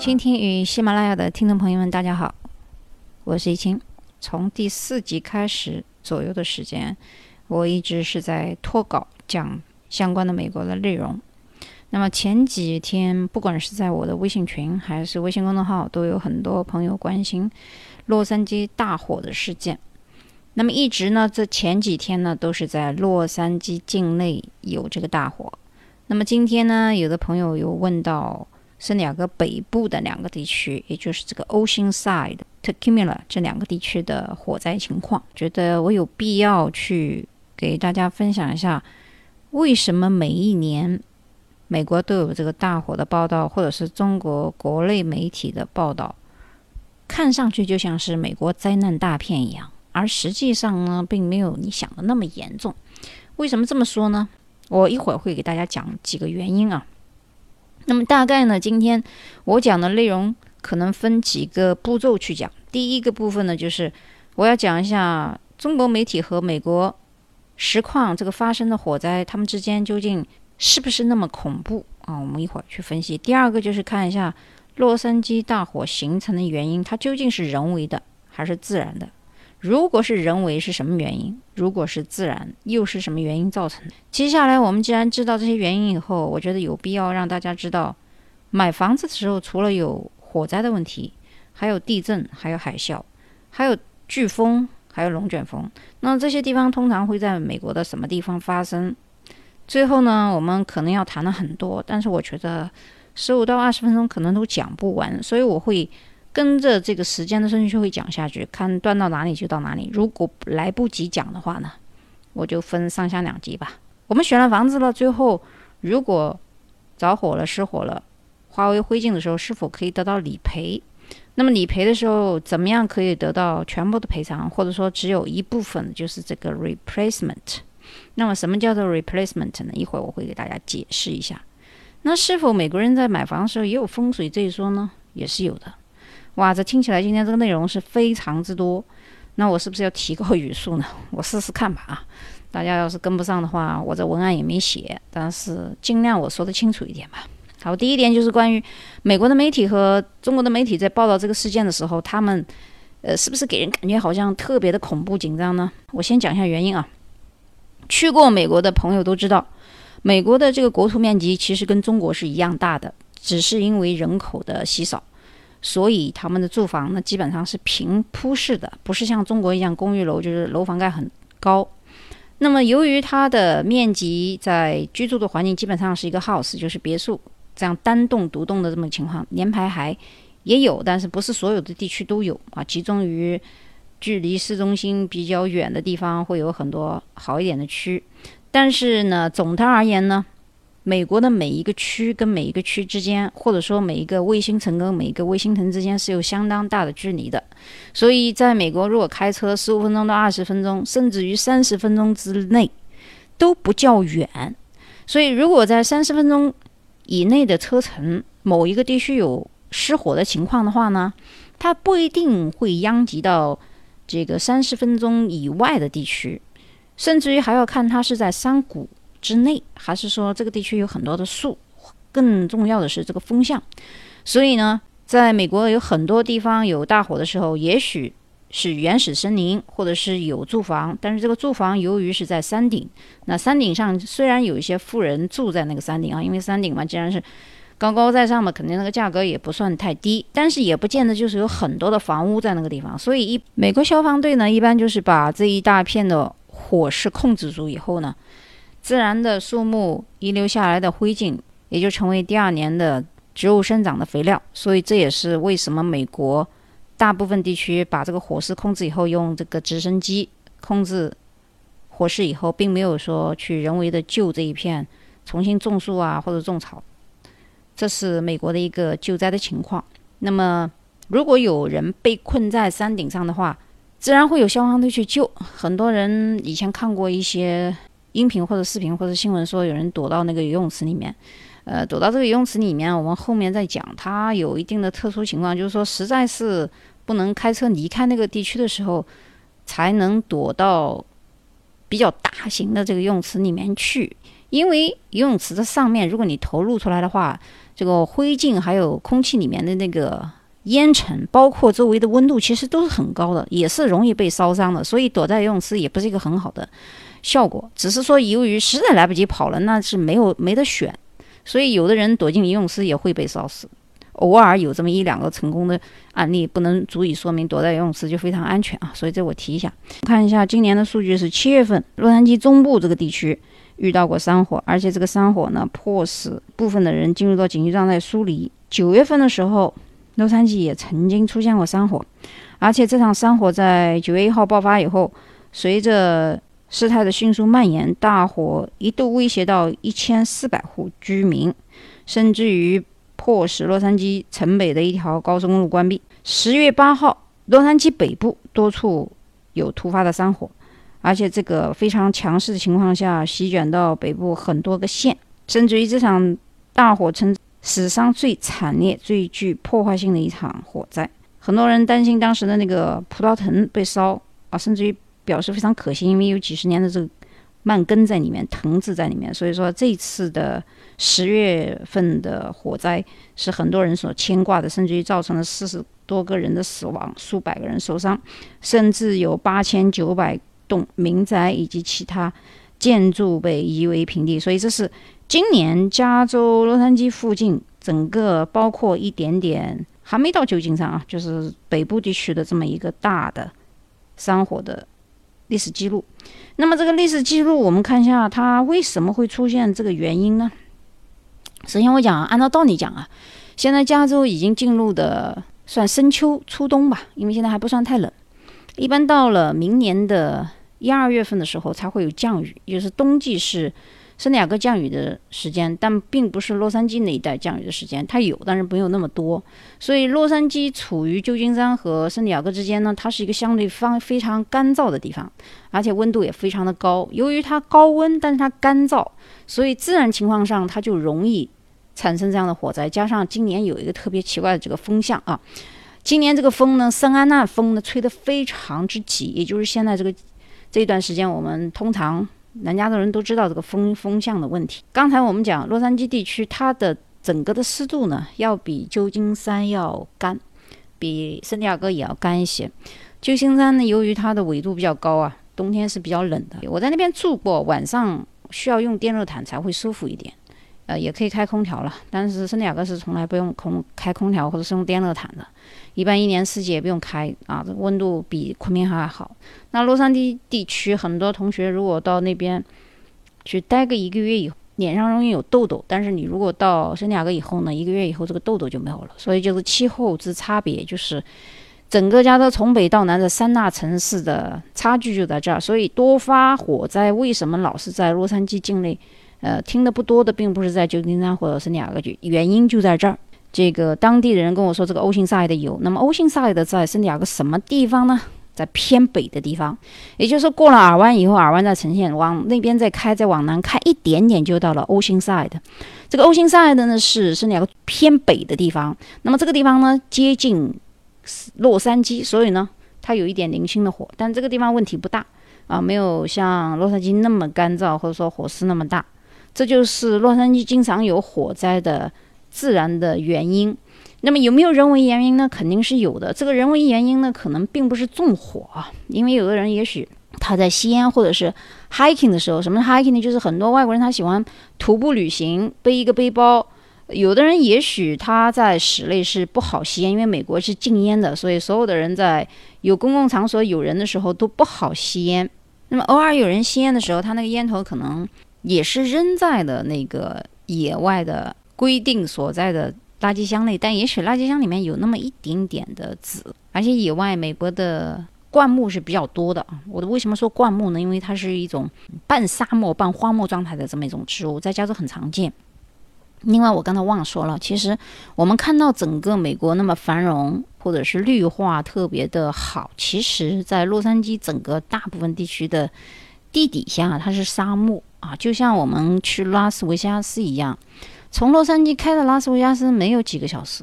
倾听与喜马拉雅的听众朋友们，大家好，我是易清。从第四集开始左右的时间，我一直是在脱稿讲相关的美国的内容。那么前几天，不管是在我的微信群还是微信公众号，都有很多朋友关心洛杉矶大火的事件。那么一直呢，这前几天呢，都是在洛杉矶境内有这个大火。那么今天呢，有的朋友有问到圣地亚哥北部的两个地区，也就是这个 Oceanside、Tequila 这两个地区的火灾情况，觉得我有必要去给大家分享一下，为什么每一年。美国都有这个大火的报道，或者是中国国内媒体的报道，看上去就像是美国灾难大片一样，而实际上呢，并没有你想的那么严重。为什么这么说呢？我一会儿会给大家讲几个原因啊。那么大概呢，今天我讲的内容可能分几个步骤去讲。第一个部分呢，就是我要讲一下中国媒体和美国实况这个发生的火灾，他们之间究竟。是不是那么恐怖啊？我们一会儿去分析。第二个就是看一下洛杉矶大火形成的原因，它究竟是人为的还是自然的？如果是人为，是什么原因？如果是自然，又是什么原因造成的？接下来我们既然知道这些原因以后，我觉得有必要让大家知道，买房子的时候除了有火灾的问题，还有地震，还有海啸，还有飓风，还有龙卷风。那这些地方通常会在美国的什么地方发生？最后呢，我们可能要谈的很多，但是我觉得十五到二十分钟可能都讲不完，所以我会跟着这个时间的顺序会讲下去，看断到哪里就到哪里。如果来不及讲的话呢，我就分上下两集吧。我们选了房子了，最后如果着火了、失火了、化为灰烬的时候，是否可以得到理赔？那么理赔的时候，怎么样可以得到全部的赔偿，或者说只有一部分，就是这个 replacement？那么什么叫做 replacement 呢？一会儿我会给大家解释一下。那是否美国人在买房的时候也有风水这一说呢？也是有的。哇，这听起来今天这个内容是非常之多。那我是不是要提高语速呢？我试试看吧啊！大家要是跟不上的话，我这文案也没写，但是尽量我说的清楚一点吧。好，第一点就是关于美国的媒体和中国的媒体在报道这个事件的时候，他们呃是不是给人感觉好像特别的恐怖紧张呢？我先讲一下原因啊。去过美国的朋友都知道，美国的这个国土面积其实跟中国是一样大的，只是因为人口的稀少，所以他们的住房呢基本上是平铺式的，不是像中国一样公寓楼，就是楼房盖很高。那么由于它的面积在居住的环境基本上是一个 house，就是别墅这样单栋独栋的这么情况，连排还也有，但是不是所有的地区都有啊，集中于。距离市中心比较远的地方会有很多好一点的区，但是呢，总的而言呢，美国的每一个区跟每一个区之间，或者说每一个卫星城跟每一个卫星城之间是有相当大的距离的。所以，在美国，如果开车十五分钟到二十分钟，甚至于三十分钟之内都不叫远。所以，如果在三十分钟以内的车程，某一个地区有失火的情况的话呢，它不一定会殃及到。这个三十分钟以外的地区，甚至于还要看它是在山谷之内，还是说这个地区有很多的树。更重要的是这个风向。所以呢，在美国有很多地方有大火的时候，也许是原始森林，或者是有住房，但是这个住房由于是在山顶，那山顶上虽然有一些富人住在那个山顶啊，因为山顶嘛，既然是。高高在上嘛，肯定那个价格也不算太低，但是也不见得就是有很多的房屋在那个地方。所以一美国消防队呢，一般就是把这一大片的火势控制住以后呢，自然的树木遗留下来的灰烬也就成为第二年的植物生长的肥料。所以这也是为什么美国大部分地区把这个火势控制以后，用这个直升机控制火势以后，并没有说去人为的救这一片，重新种树啊或者种草。这是美国的一个救灾的情况。那么，如果有人被困在山顶上的话，自然会有消防队去救。很多人以前看过一些音频或者视频或者新闻，说有人躲到那个游泳池里面。呃，躲到这个游泳池里面，我们后面再讲。它有一定的特殊情况，就是说，实在是不能开车离开那个地区的时候，才能躲到比较大型的这个游泳池里面去。因为游泳池的上面，如果你头露出来的话，这个灰烬还有空气里面的那个烟尘，包括周围的温度，其实都是很高的，也是容易被烧伤的。所以躲在游泳池也不是一个很好的效果。只是说，由于实在来不及跑了，那是没有没得选，所以有的人躲进游泳池也会被烧死。偶尔有这么一两个成功的案例，不能足以说明躲在游泳池就非常安全啊。所以这我提一下。看一下今年的数据是七月份，洛杉矶中部这个地区遇到过山火，而且这个山火呢，迫使部分的人进入到紧急状态疏离。九月份的时候，洛杉矶也曾经出现过山火，而且这场山火在九月一号爆发以后，随着事态的迅速蔓延，大火一度威胁到一千四百户居民，甚至于。迫使洛杉矶城北的一条高速公路关闭。十月八号，洛杉矶北部多处有突发的山火，而且这个非常强势的情况下席卷到北部很多个县，甚至于这场大火成史上最惨烈、最具破坏性的一场火灾。很多人担心当时的那个葡萄藤被烧啊，甚至于表示非常可惜，因为有几十年的这个。蔓根在里面，藤子在里面，所以说这次的十月份的火灾是很多人所牵挂的，甚至于造成了四十多个人的死亡，数百个人受伤，甚至有八千九百栋民宅以及其他建筑被夷为平地。所以这是今年加州洛杉矶附近整个包括一点点还没到旧金山啊，就是北部地区的这么一个大的山火的。历史记录，那么这个历史记录，我们看一下它为什么会出现这个原因呢？首先，我讲按照道理讲啊，现在加州已经进入的算深秋初冬吧，因为现在还不算太冷，一般到了明年的一二月份的时候才会有降雨，也就是冬季是。圣地亚哥降雨的时间，但并不是洛杉矶那一带降雨的时间，它有，但是没有那么多。所以洛杉矶处于旧金山和圣地亚哥之间呢，它是一个相对方非常干燥的地方，而且温度也非常的高。由于它高温，但是它干燥，所以自然情况上它就容易产生这样的火灾。加上今年有一个特别奇怪的这个风向啊，今年这个风呢，圣安娜风呢吹得非常之急，也就是现在这个这段时间我们通常。南加州人都知道这个风风向的问题。刚才我们讲洛杉矶地区，它的整个的湿度呢，要比旧金山要干，比圣地亚哥也要干一些。旧金山呢，由于它的纬度比较高啊，冬天是比较冷的。我在那边住过，晚上需要用电热毯才会舒服一点。呃，也可以开空调了，但是圣地亚哥是从来不用空开空调或者是用电热毯的，一般一年四季也不用开啊，这温度比昆明还好。那洛杉矶地区很多同学如果到那边去待个一个月以后，脸上容易有痘痘，但是你如果到圣地亚哥以后呢，一个月以后这个痘痘就没有了。所以就是气候之差别，就是整个加州从北到南的三大城市的差距就在这儿。所以多发火灾为什么老是在洛杉矶境内？呃，听的不多的，并不是在旧金山或者是亚哥区，原因就在这儿。这个当地的人跟我说，这个欧辛赛的有。那么欧辛赛的在圣地亚哥什么地方呢？在偏北的地方，也就是过了尔湾以后，尔湾再呈现往那边再开，再往南开一点点，就到了欧辛赛的。这个欧辛赛的呢是圣地亚哥偏北的地方。那么这个地方呢接近洛杉矶，所以呢它有一点零星的火，但这个地方问题不大啊，没有像洛杉矶那么干燥，或者说火势那么大。这就是洛杉矶经常有火灾的自然的原因。那么有没有人为原因呢？肯定是有的。这个人为原因呢，可能并不是纵火啊，因为有的人也许他在吸烟或者是 hiking 的时候，什么 hiking 呢？就是很多外国人他喜欢徒步旅行，背一个背包。有的人也许他在室内是不好吸烟，因为美国是禁烟的，所以所有的人在有公共场所有人的时候都不好吸烟。那么偶尔有人吸烟的时候，他那个烟头可能。也是扔在了那个野外的规定所在的垃圾箱内，但也许垃圾箱里面有那么一点点的纸，而且野外美国的灌木是比较多的啊。我为什么说灌木呢？因为它是一种半沙漠半荒漠状态的这么一种植物，在加州很常见。另外，我刚才忘了说了，其实我们看到整个美国那么繁荣或者是绿化特别的好，其实在洛杉矶整个大部分地区的地底下它是沙漠。啊，就像我们去拉斯维加斯一样，从洛杉矶开到拉斯维加斯没有几个小时，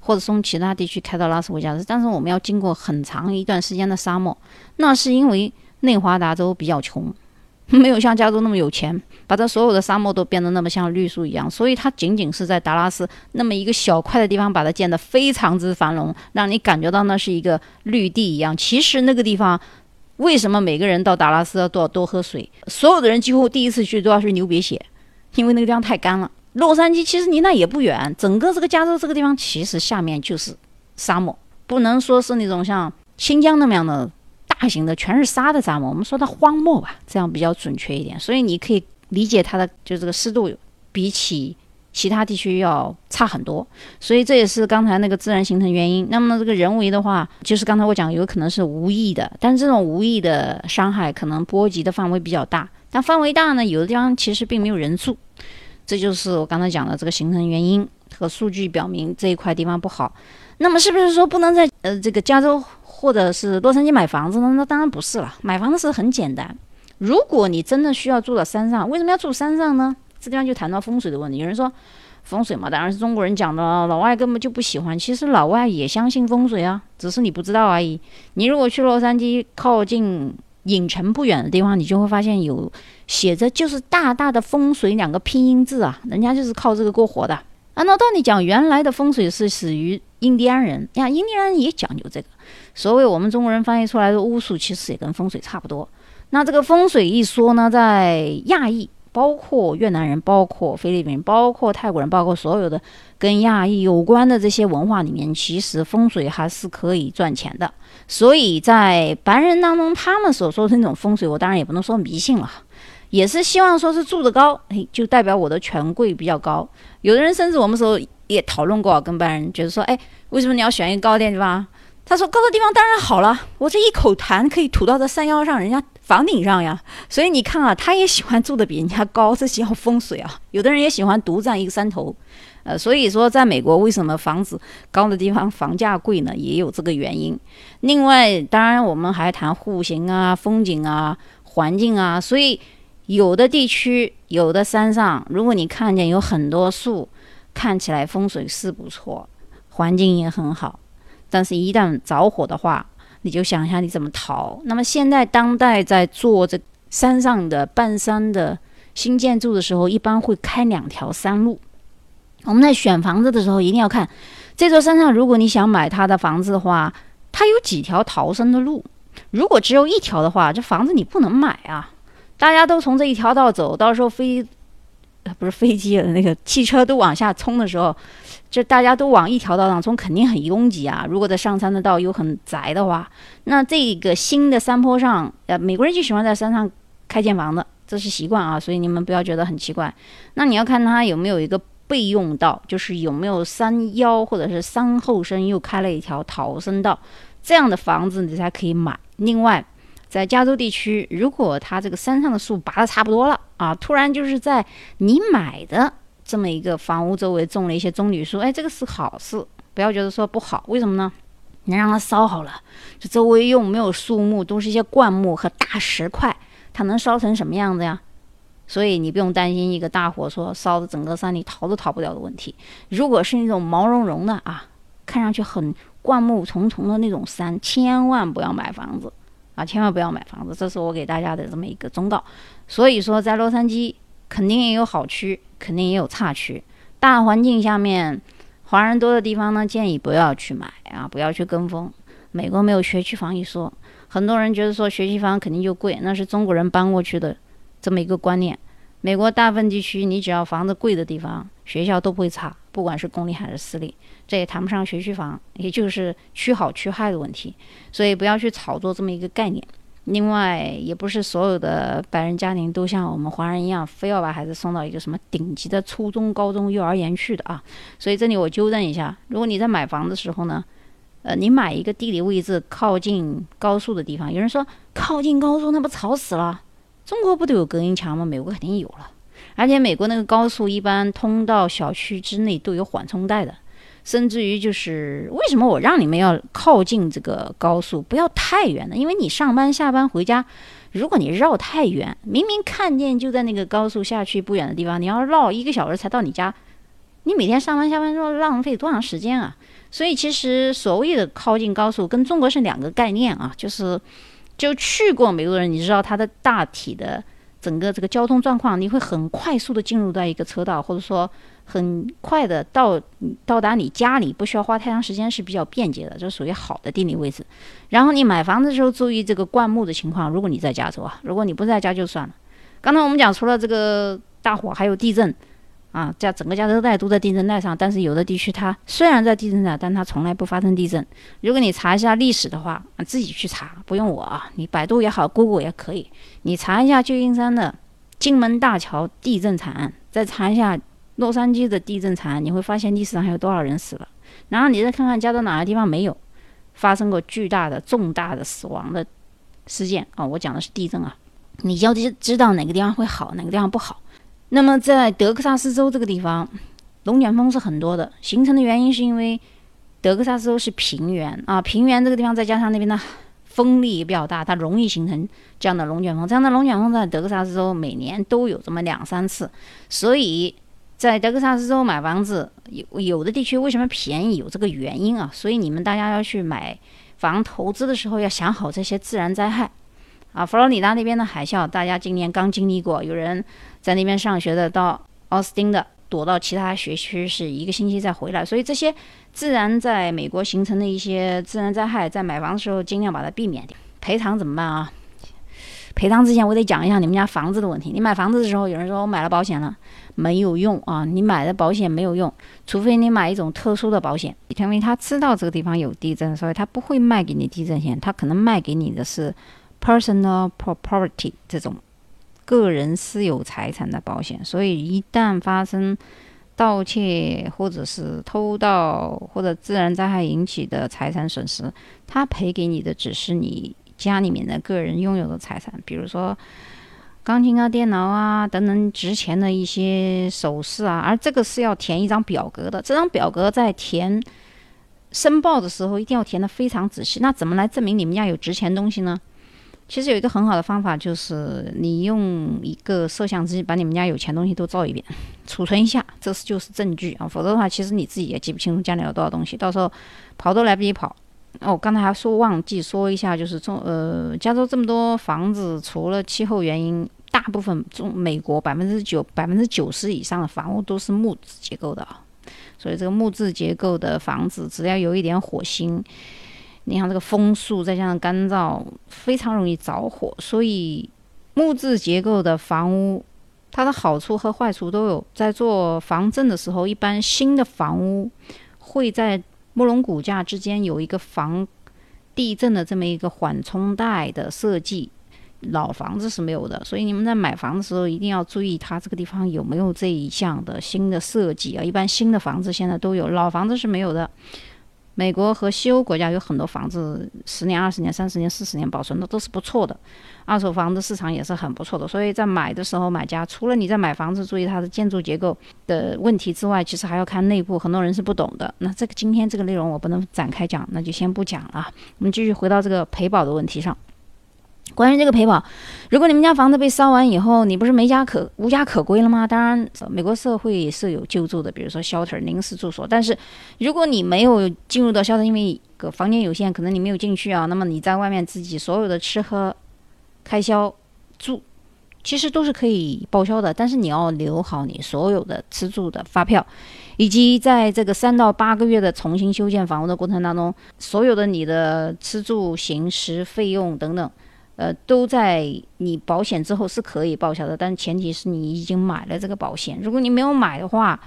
或者从其他地区开到拉斯维加斯，但是我们要经过很长一段时间的沙漠。那是因为内华达州比较穷，没有像加州那么有钱，把这所有的沙漠都变得那么像绿树一样，所以它仅仅是在达拉斯那么一个小块的地方，把它建得非常之繁荣，让你感觉到那是一个绿地一样。其实那个地方，为什么每个人到达拉斯都要多多喝水？所有的人几乎第一次去都要去流鼻血，因为那个地方太干了。洛杉矶其实离那也不远，整个这个加州这个地方其实下面就是沙漠，不能说是那种像新疆那么样的。大型的全是沙的沙漠，我们说它荒漠吧，这样比较准确一点。所以你可以理解它的就这个湿度比起其他地区要差很多，所以这也是刚才那个自然形成原因。那么这个人为的话，就是刚才我讲有可能是无意的，但是这种无意的伤害可能波及的范围比较大。但范围大呢，有的地方其实并没有人住，这就是我刚才讲的这个形成原因和数据表明这一块地方不好。那么是不是说不能在呃这个加州？或者是洛杉矶买房子呢？那当然不是了。买房子是很简单。如果你真的需要住到山上，为什么要住山上呢？这地方就谈到风水的问题。有人说风水嘛，当然是中国人讲的，老外根本就不喜欢。其实老外也相信风水啊，只是你不知道而已。你如果去洛杉矶靠近影城不远的地方，你就会发现有写着就是大大的风水两个拼音字啊，人家就是靠这个过活的。按照道理讲，原来的风水是始于印第安人，呀，印第安人也讲究这个。所谓我们中国人翻译出来的巫术，其实也跟风水差不多。那这个风水一说呢，在亚裔，包括越南人、包括菲律宾、包括泰国人、包括所有的跟亚裔有关的这些文化里面，其实风水还是可以赚钱的。所以在白人当中，他们所说的那种风水，我当然也不能说迷信了，也是希望说是住得高，哎，就代表我的权贵比较高。有的人甚至我们时候也讨论过，跟白人觉得说，哎，为什么你要选一个高点地方？他说：“高的地方当然好了，我这一口痰可以吐到这山腰上，人家房顶上呀。所以你看啊，他也喜欢住的比人家高，这叫风水啊。有的人也喜欢独占一个山头，呃，所以说在美国为什么房子高的地方房价贵呢？也有这个原因。另外，当然我们还谈户型啊、风景啊、环境啊。所以有的地区、有的山上，如果你看见有很多树，看起来风水是不错，环境也很好。”但是，一旦着火的话，你就想一下你怎么逃。那么，现在当代在做这山上的半山的新建筑的时候，一般会开两条山路。我们在选房子的时候，一定要看这座山上，如果你想买它的房子的话，它有几条逃生的路。如果只有一条的话，这房子你不能买啊！大家都从这一条道走，到时候飞不是飞机了，那个汽车都往下冲的时候。这大家都往一条道上冲，肯定很拥挤啊！如果在上山的道又很窄的话，那这个新的山坡上，呃，美国人就喜欢在山上开建房子，这是习惯啊，所以你们不要觉得很奇怪。那你要看它有没有一个备用道，就是有没有山腰或者是山后身又开了一条逃生道，这样的房子你才可以买。另外，在加州地区，如果它这个山上的树拔的差不多了啊，突然就是在你买的。这么一个房屋周围种了一些棕榈树，哎，这个是好事，不要觉得说不好。为什么呢？你让它烧好了，这周围又没有树木，都是一些灌木和大石块，它能烧成什么样子呀？所以你不用担心一个大火说烧的整个山里逃都逃不了的问题。如果是那种毛茸茸的啊，看上去很灌木丛丛的那种山，千万不要买房子啊，千万不要买房子。这是我给大家的这么一个忠告。所以说，在洛杉矶肯定也有好区。肯定也有差区，大环境下面，华人多的地方呢，建议不要去买啊，不要去跟风。美国没有学区房一说，很多人觉得说学区房肯定就贵，那是中国人搬过去的这么一个观念。美国大部分地区，你只要房子贵的地方，学校都不会差，不管是公立还是私立，这也谈不上学区房，也就是区好区坏的问题。所以不要去炒作这么一个概念。另外，也不是所有的白人家庭都像我们华人一样，非要把孩子送到一个什么顶级的初中、高中、幼儿园去的啊。所以这里我纠正一下：如果你在买房的时候呢，呃，你买一个地理位置靠近高速的地方，有人说靠近高速那不吵死了？中国不都有隔音墙吗？美国肯定有了，而且美国那个高速一般通到小区之内都有缓冲带的。甚至于就是为什么我让你们要靠近这个高速，不要太远呢？因为你上班下班回家，如果你绕太远，明明看见就在那个高速下去不远的地方，你要绕一个小时才到你家，你每天上班下班说浪费多长时间啊？所以其实所谓的靠近高速跟中国是两个概念啊，就是就去过美国人，你知道它的大体的整个这个交通状况，你会很快速的进入到一个车道，或者说很快的到到达你家里，不需要花太长时间，是比较便捷的，这属于好的地理位置。然后你买房子的时候注意这个灌木的情况，如果你在加州啊，如果你不在家就算了。刚才我们讲除了这个大火，还有地震。啊，在整个加州带都在地震带上，但是有的地区它虽然在地震带，但它从来不发生地震。如果你查一下历史的话，自己去查，不用我啊，你百度也好，Google 也可以，你查一下旧金山的金门大桥地震惨案，再查一下洛杉矶的地震惨案，你会发现历史上还有多少人死了。然后你再看看加州哪个地方没有发生过巨大的、重大的死亡的事件啊？我讲的是地震啊，你要知知道哪个地方会好，哪个地方不好。那么在德克萨斯州这个地方，龙卷风是很多的。形成的原因是因为德克萨斯州是平原啊，平原这个地方再加上那边的风力也比较大，它容易形成这样的龙卷风。这样的龙卷风在德克萨斯州每年都有这么两三次，所以在德克萨斯州买房子有有的地区为什么便宜有这个原因啊？所以你们大家要去买房投资的时候要想好这些自然灾害。啊，佛罗里达那边的海啸，大家今年刚经历过。有人在那边上学的，到奥斯汀的，躲到其他学区，是一个星期再回来。所以这些自然在美国形成的一些自然灾害，在买房的时候尽量把它避免掉。赔偿怎么办啊？赔偿之前我得讲一下你们家房子的问题。你买房子的时候，有人说我买了保险了，没有用啊！你买的保险没有用，除非你买一种特殊的保险，因为他知道这个地方有地震，所以他不会卖给你地震险，他可能卖给你的是。Personal property 这种个人私有财产的保险，所以一旦发生盗窃或者是偷盗或者自然灾害引起的财产损失，他赔给你的只是你家里面的个人拥有的财产，比如说钢琴啊、电脑啊等等值钱的一些首饰啊。而这个是要填一张表格的，这张表格在填申报的时候一定要填的非常仔细。那怎么来证明你们家有值钱东西呢？其实有一个很好的方法，就是你用一个摄像机把你们家有钱东西都照一遍，储存一下，这是就是证据啊。否则的话，其实你自己也记不清楚家里有多少东西，到时候跑都来不及跑。哦，刚才还说忘记说一下，就是中呃，加州这么多房子，除了气候原因，大部分中美国百分之九百分之九十以上的房屋都是木质结构的，所以这个木质结构的房子，只要有一点火星。你像这个风速再加上干燥，非常容易着火。所以木质结构的房屋，它的好处和坏处都有。在做防震的时候，一般新的房屋会在木龙骨架之间有一个防地震的这么一个缓冲带的设计，老房子是没有的。所以你们在买房的时候一定要注意它这个地方有没有这一项的新的设计啊。一般新的房子现在都有，老房子是没有的。美国和西欧国家有很多房子，十年、二十年、三十年、四十年保存的都是不错的，二手房的市场也是很不错的。所以在买的时候，买家除了你在买房子注意它的建筑结构的问题之外，其实还要看内部，很多人是不懂的。那这个今天这个内容我不能展开讲，那就先不讲了。我们继续回到这个赔保的问题上。关于这个赔保，如果你们家房子被烧完以后，你不是没家可无家可归了吗？当然，美国社会是有救助的，比如说 shelter 临时住所。但是，如果你没有进入到 shelter，因为个房间有限，可能你没有进去啊，那么你在外面自己所有的吃喝开销住，其实都是可以报销的。但是你要留好你所有的吃住的发票，以及在这个三到八个月的重新修建房屋的过程当中，所有的你的吃住行食费用等等。呃，都在你保险之后是可以报销的，但前提是你已经买了这个保险。如果你没有买的话，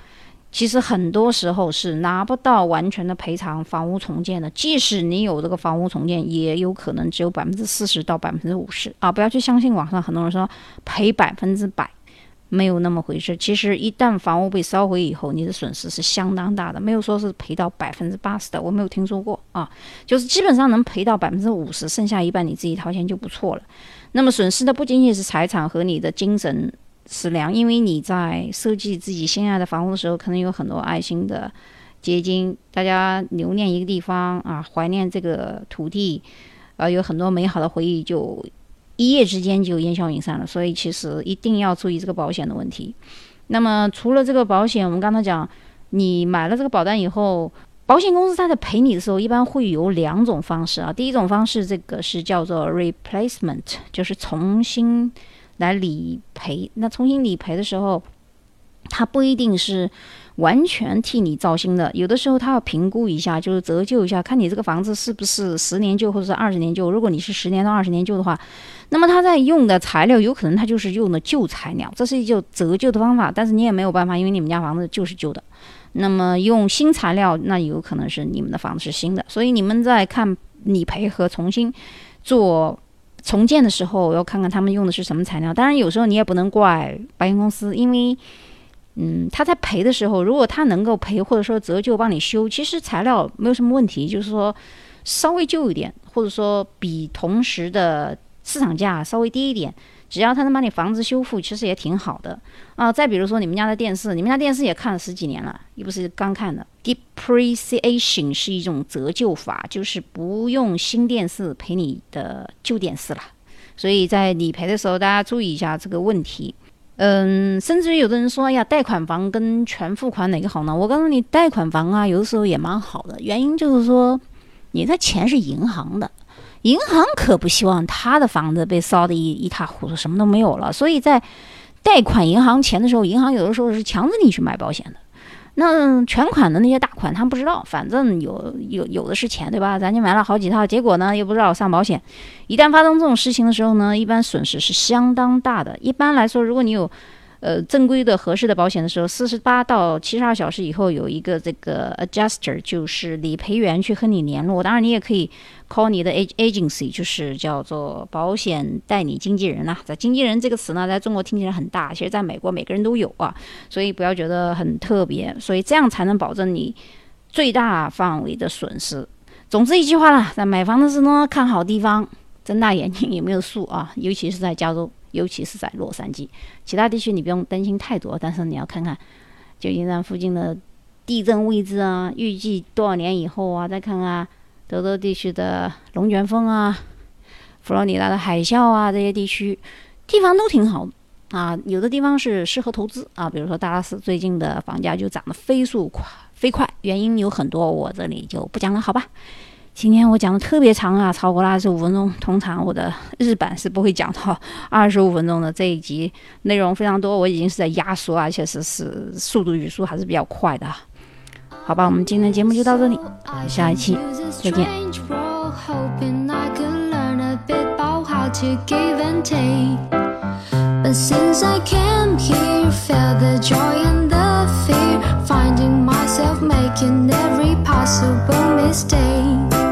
其实很多时候是拿不到完全的赔偿房屋重建的。即使你有这个房屋重建，也有可能只有百分之四十到百分之五十啊！不要去相信网上很多人说赔百分之百。没有那么回事。其实一旦房屋被烧毁以后，你的损失是相当大的，没有说是赔到百分之八十的，我没有听说过啊。就是基本上能赔到百分之五十，剩下一半你自己掏钱就不错了。那么损失的不仅仅是财产和你的精神食粮，因为你在设计自己心爱的房屋的时候，可能有很多爱心的结晶，大家留念一个地方啊，怀念这个土地，啊，有很多美好的回忆就。一夜之间就烟消云散了，所以其实一定要注意这个保险的问题。那么除了这个保险，我们刚才讲，你买了这个保单以后，保险公司它在赔你的时候，一般会有两种方式啊。第一种方式，这个是叫做 replacement，就是重新来理赔。那重新理赔的时候，它不一定是完全替你造新的，有的时候他要评估一下，就是折旧一下，看你这个房子是不是十年旧或者是二十年旧。如果你是十年到二十年旧的话，那么他在用的材料有可能他就是用的旧材料，这是一种折旧的方法。但是你也没有办法，因为你们家房子就是旧的。那么用新材料，那有可能是你们的房子是新的。所以你们在看理赔和重新做。重建的时候要看看他们用的是什么材料，当然有时候你也不能怪保险公司，因为，嗯，他在赔的时候，如果他能够赔或者说折旧帮你修，其实材料没有什么问题，就是说稍微旧一点，或者说比同时的市场价稍微低一点。只要他能把你房子修复，其实也挺好的啊。再比如说你们家的电视，你们家电视也看了十几年了，又不是刚看的。Depreciation 是一种折旧法，就是不用新电视赔你的旧电视了。所以在理赔的时候，大家注意一下这个问题。嗯，甚至于有的人说，哎呀，贷款房跟全付款哪个好呢？我告诉你，贷款房啊，有的时候也蛮好的。原因就是说，你的钱是银行的。银行可不希望他的房子被烧得一一塌糊涂，什么都没有了。所以在贷款银行钱的时候，银行有的时候是强制你去买保险的。那全款的那些大款，他们不知道，反正有有有的是钱，对吧？咱就买了好几套，结果呢又不知道上保险。一旦发生这种事情的时候呢，一般损失是相当大的。一般来说，如果你有呃，正规的合适的保险的时候，四十八到七十二小时以后有一个这个 adjuster，就是理赔员去和你联络。当然，你也可以 call 你的 agency，就是叫做保险代理经纪人啦。在经纪人这个词呢，在中国听起来很大，其实在美国每个人都有啊，所以不要觉得很特别。所以这样才能保证你最大范围的损失。总之一句话啦，在买房的时候呢，看好地方，睁大眼睛有没有数啊？尤其是在加州。尤其是在洛杉矶，其他地区你不用担心太多，但是你要看看旧金山附近的地震位置啊，预计多少年以后啊，再看看德州地区的龙卷风啊，佛罗里达的海啸啊，这些地区地方都挺好啊，有的地方是适合投资啊，比如说达拉斯最近的房价就涨得飞速快飞快，原因有很多，我这里就不讲了，好吧？今天我讲的特别长啊，超过了二十五分钟。通常我的日版是不会讲到 二十五分钟的。这一集内容非常多，我已经是在压缩，而且是是速度语速还是比较快的。好吧，我们今天节目就到这里，下一期再见。la